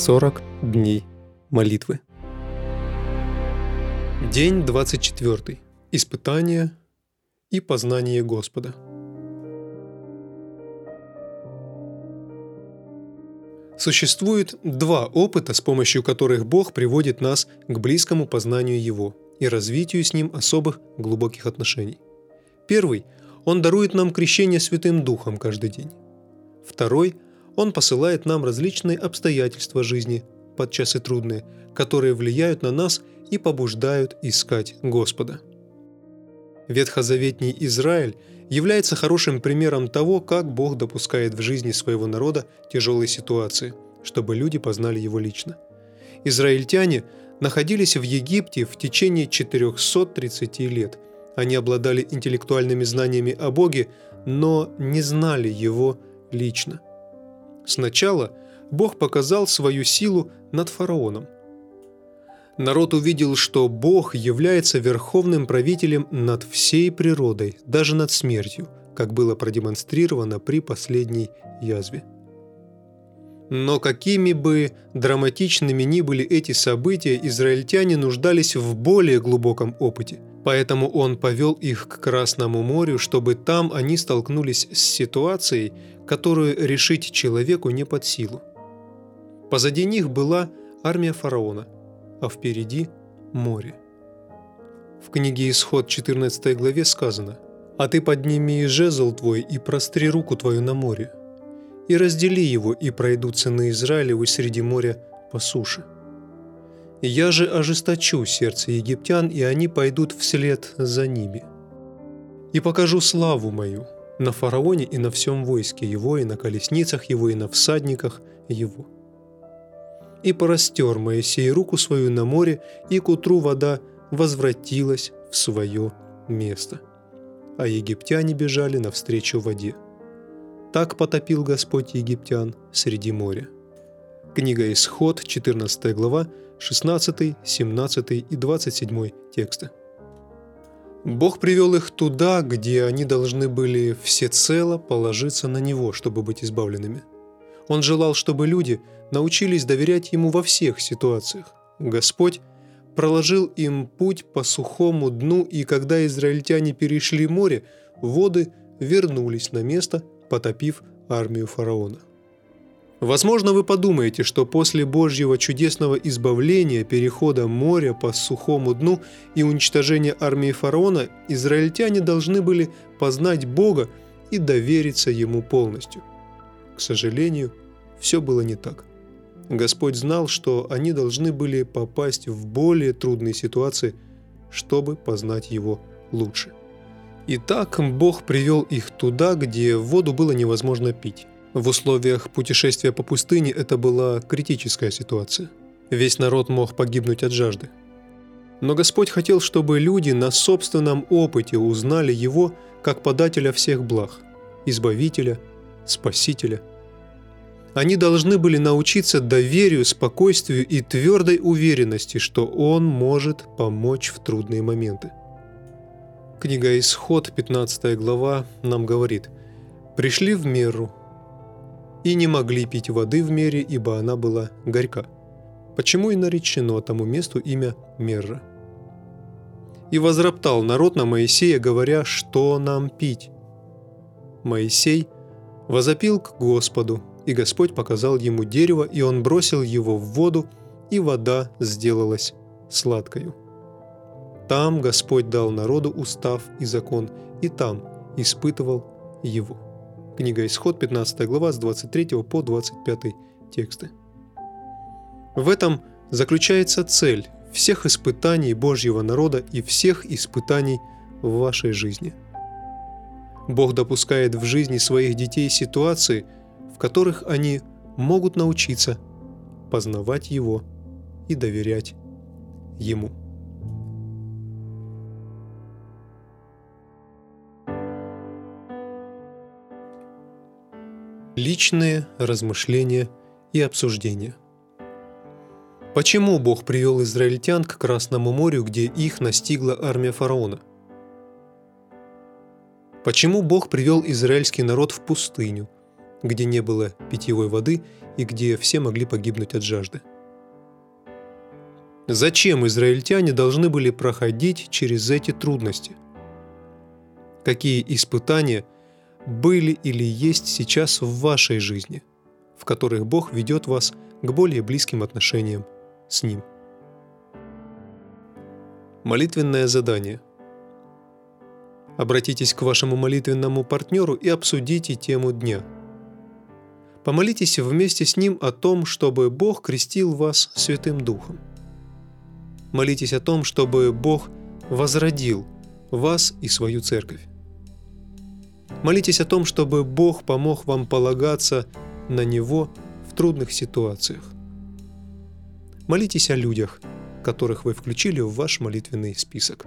40 дней молитвы. День 24. Испытание и познание Господа. Существует два опыта, с помощью которых Бог приводит нас к близкому познанию Его и развитию с Ним особых глубоких отношений. Первый – Он дарует нам крещение Святым Духом каждый день. Второй – он посылает нам различные обстоятельства жизни, подчас и трудные, которые влияют на нас и побуждают искать Господа. Ветхозаветний Израиль является хорошим примером того, как Бог допускает в жизни своего народа тяжелые ситуации, чтобы люди познали Его лично. Израильтяне находились в Египте в течение 430 лет. Они обладали интеллектуальными знаниями о Боге, но не знали Его лично – Сначала Бог показал свою силу над фараоном. Народ увидел, что Бог является верховным правителем над всей природой, даже над смертью, как было продемонстрировано при последней язве. Но какими бы драматичными ни были эти события, израильтяне нуждались в более глубоком опыте. Поэтому он повел их к Красному морю, чтобы там они столкнулись с ситуацией, которую решить человеку не под силу. Позади них была армия фараона, а впереди – море. В книге «Исход» 14 главе сказано «А ты подними жезл твой и простри руку твою на море, и раздели его, и пройдут сыны Израилевы среди моря по суше. Я же ожесточу сердце египтян, и они пойдут вслед за ними. И покажу славу мою на фараоне и на всем войске его, и на колесницах его, и на всадниках его. И порастер Моисей руку свою на море, и к утру вода возвратилась в свое место. А египтяне бежали навстречу воде. Так потопил Господь египтян среди моря. Книга Исход, 14 глава, 16, 17 и 27 тексты. Бог привел их туда, где они должны были всецело положиться на Него, чтобы быть избавленными. Он желал, чтобы люди научились доверять Ему во всех ситуациях. Господь проложил им путь по сухому дну, и когда израильтяне перешли море, воды вернулись на место, потопив армию фараона. Возможно, вы подумаете, что после Божьего чудесного избавления, перехода моря по сухому дну и уничтожения армии фараона, израильтяне должны были познать Бога и довериться Ему полностью. К сожалению, все было не так. Господь знал, что они должны были попасть в более трудные ситуации, чтобы познать Его лучше. Итак, Бог привел их туда, где воду было невозможно пить. В условиях путешествия по пустыне это была критическая ситуация. Весь народ мог погибнуть от жажды. Но Господь хотел, чтобы люди на собственном опыте узнали Его как подателя всех благ, Избавителя, Спасителя. Они должны были научиться доверию, спокойствию и твердой уверенности, что Он может помочь в трудные моменты. Книга Исход, 15 глава, нам говорит «Пришли в меру, и не могли пить воды в мере, ибо она была горька. Почему и наречено тому месту имя Мерра. И возроптал народ на Моисея, говоря, что нам пить. Моисей возопил к Господу, и Господь показал ему дерево, и он бросил его в воду, и вода сделалась сладкою. Там Господь дал народу устав и закон, и там испытывал его. Книга Исход, 15 глава, с 23 по 25 тексты. В этом заключается цель всех испытаний Божьего народа и всех испытаний в вашей жизни. Бог допускает в жизни своих детей ситуации, в которых они могут научиться познавать Его и доверять Ему. Личные размышления и обсуждения. Почему Бог привел израильтян к Красному морю, где их настигла армия фараона? Почему Бог привел израильский народ в пустыню, где не было питьевой воды и где все могли погибнуть от жажды. Зачем израильтяне должны были проходить через эти трудности? Какие испытания были или есть сейчас в вашей жизни, в которых Бог ведет вас к более близким отношениям с Ним? Молитвенное задание. Обратитесь к вашему молитвенному партнеру и обсудите тему дня. Помолитесь вместе с ним о том, чтобы Бог крестил вас Святым Духом. Молитесь о том, чтобы Бог возродил вас и свою церковь. Молитесь о том, чтобы Бог помог вам полагаться на Него в трудных ситуациях. Молитесь о людях – которых вы включили в ваш молитвенный список.